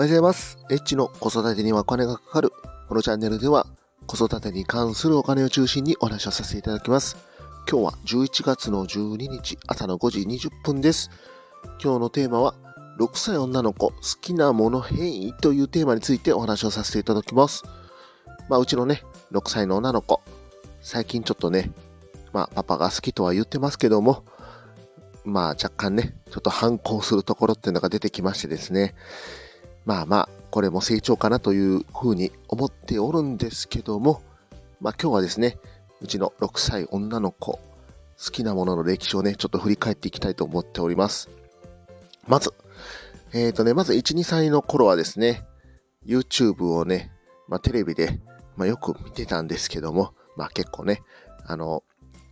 おはようございます。エッチの子育てにはお金がかかる。このチャンネルでは子育てに関するお金を中心にお話をさせていただきます。今日は11月の12日朝の5時20分です。今日のテーマは6歳女の子好きなもの変異というテーマについてお話をさせていただきます。まあうちのね、6歳の女の子、最近ちょっとね、まあパパが好きとは言ってますけども、まあ若干ね、ちょっと反抗するところっていうのが出てきましてですね。まあまあ、これも成長かなというふうに思っておるんですけども、まあ今日はですね、うちの6歳女の子、好きなものの歴史をね、ちょっと振り返っていきたいと思っております。まず、えっ、ー、とね、まず1、2歳の頃はですね、YouTube をね、まあテレビで、まあよく見てたんですけども、まあ結構ね、あの、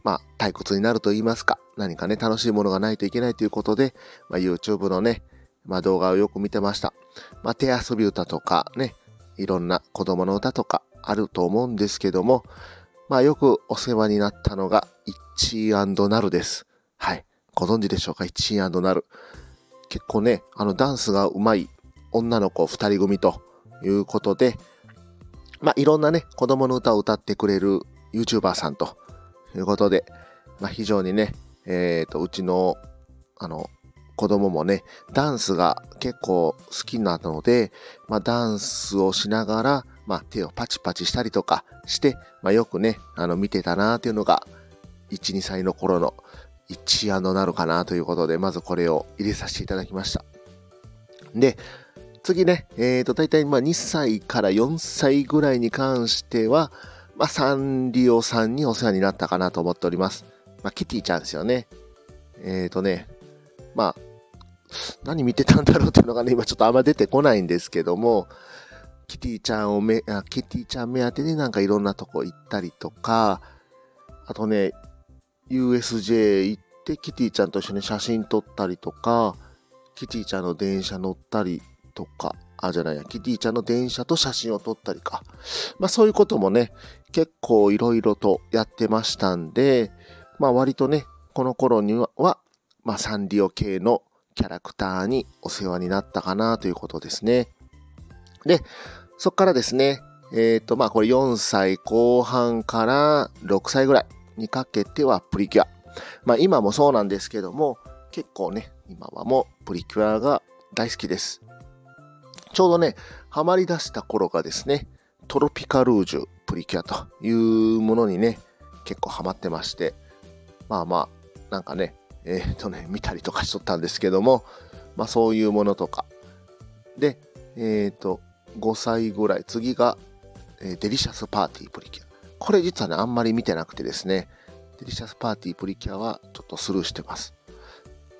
まあ退屈になると言いますか、何かね、楽しいものがないといけないということで、まあ YouTube のね、まあ動画をよく見てました。まあ手遊び歌とかね、いろんな子供の歌とかあると思うんですけども、まあよくお世話になったのが、イッチーナルです。はい。ご存知でしょうか？イッチーナル。結構ね、あのダンスが上手い女の子二人組ということで、まあいろんなね、子供の歌を歌ってくれる YouTuber さんということで、まあ非常にね、えっ、ー、と、うちの、あの、子供もね、ダンスが結構好きなので、まあ、ダンスをしながら、まあ、手をパチパチしたりとかして、まあ、よくね、あの、見てたなーっていうのが、1、2歳の頃の一案のなるかなということで、まずこれを入れさせていただきました。で、次ね、えっ、ー、と、大体まあ2歳から4歳ぐらいに関しては、まあ、サンリオさんにお世話になったかなと思っております。まあ、キティちゃんですよね。えっ、ー、とね、まあ、何見てたんだろうっていうのがね、今ちょっとあんま出てこないんですけども、キティちゃんをめ、あキティちゃん目当てになんかいろんなとこ行ったりとか、あとね、USJ 行ってキティちゃんと一緒に写真撮ったりとか、キティちゃんの電車乗ったりとか、あ、じゃないや、キティちゃんの電車と写真を撮ったりか。まあそういうこともね、結構いろいろとやってましたんで、まあ割とね、この頃には、まあサンリオ系のキャラクターにお世話になったかなということですね。で、そっからですね、えっ、ー、と、まあこれ4歳後半から6歳ぐらいにかけてはプリキュア。まあ今もそうなんですけども、結構ね、今はもうプリキュアが大好きです。ちょうどね、ハマり出した頃がですね、トロピカルージュプリキュアというものにね、結構ハマってまして、まあまあ、なんかね、えっ、ー、とね、見たりとかしとったんですけども、まあそういうものとか。で、えっ、ー、と、5歳ぐらい、次が、えー、デリシャスパーティープリキュア。これ実はね、あんまり見てなくてですね、デリシャスパーティープリキュアはちょっとスルーしてます。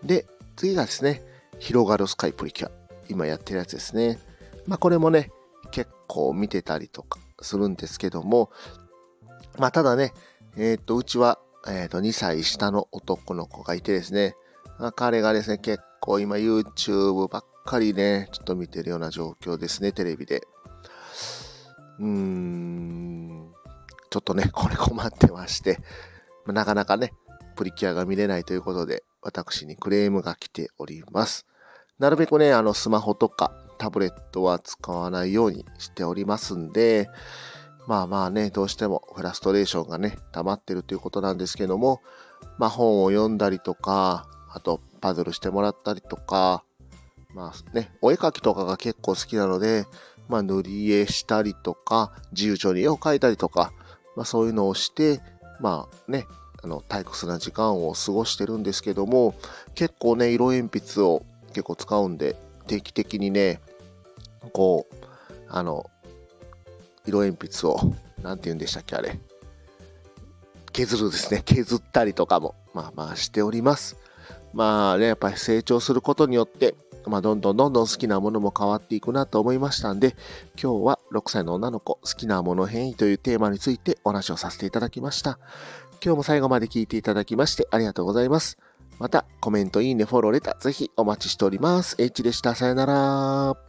で、次がですね、広がるスカイプリキュア。今やってるやつですね。まあこれもね、結構見てたりとかするんですけども、まあただね、えっ、ー、と、うちはえっ、と、2歳下の男の子がいてですね、ま、彼がですね、結構今 YouTube ばっかりね、ちょっと見てるような状況ですね、テレビで。うーん、ちょっとね、これ困ってまして、ま、なかなかね、プリキュアが見れないということで、私にクレームが来ております。なるべくね、あの、スマホとかタブレットは使わないようにしておりますんで、まあまあね、どうしてもフラストレーションがね、溜まってるということなんですけども、まあ本を読んだりとか、あとパズルしてもらったりとか、まあね、お絵描きとかが結構好きなので、まあ塗り絵したりとか、自由帳に絵を描いたりとか、まあそういうのをして、まあね、あの退屈な時間を過ごしてるんですけども、結構ね、色鉛筆を結構使うんで、定期的にね、こう、あの、色鉛筆を、なんて言うんでしたっけ、あれ。削るですね。削ったりとかも、まあまあしております。まあね、やっぱり成長することによって、まあどんどんどんどん好きなものも変わっていくなと思いましたんで、今日は6歳の女の子、好きなもの変異というテーマについてお話をさせていただきました。今日も最後まで聞いていただきましてありがとうございます。また、コメント、いいね、フォロー、レター、ぜひお待ちしております。H でした。さよなら。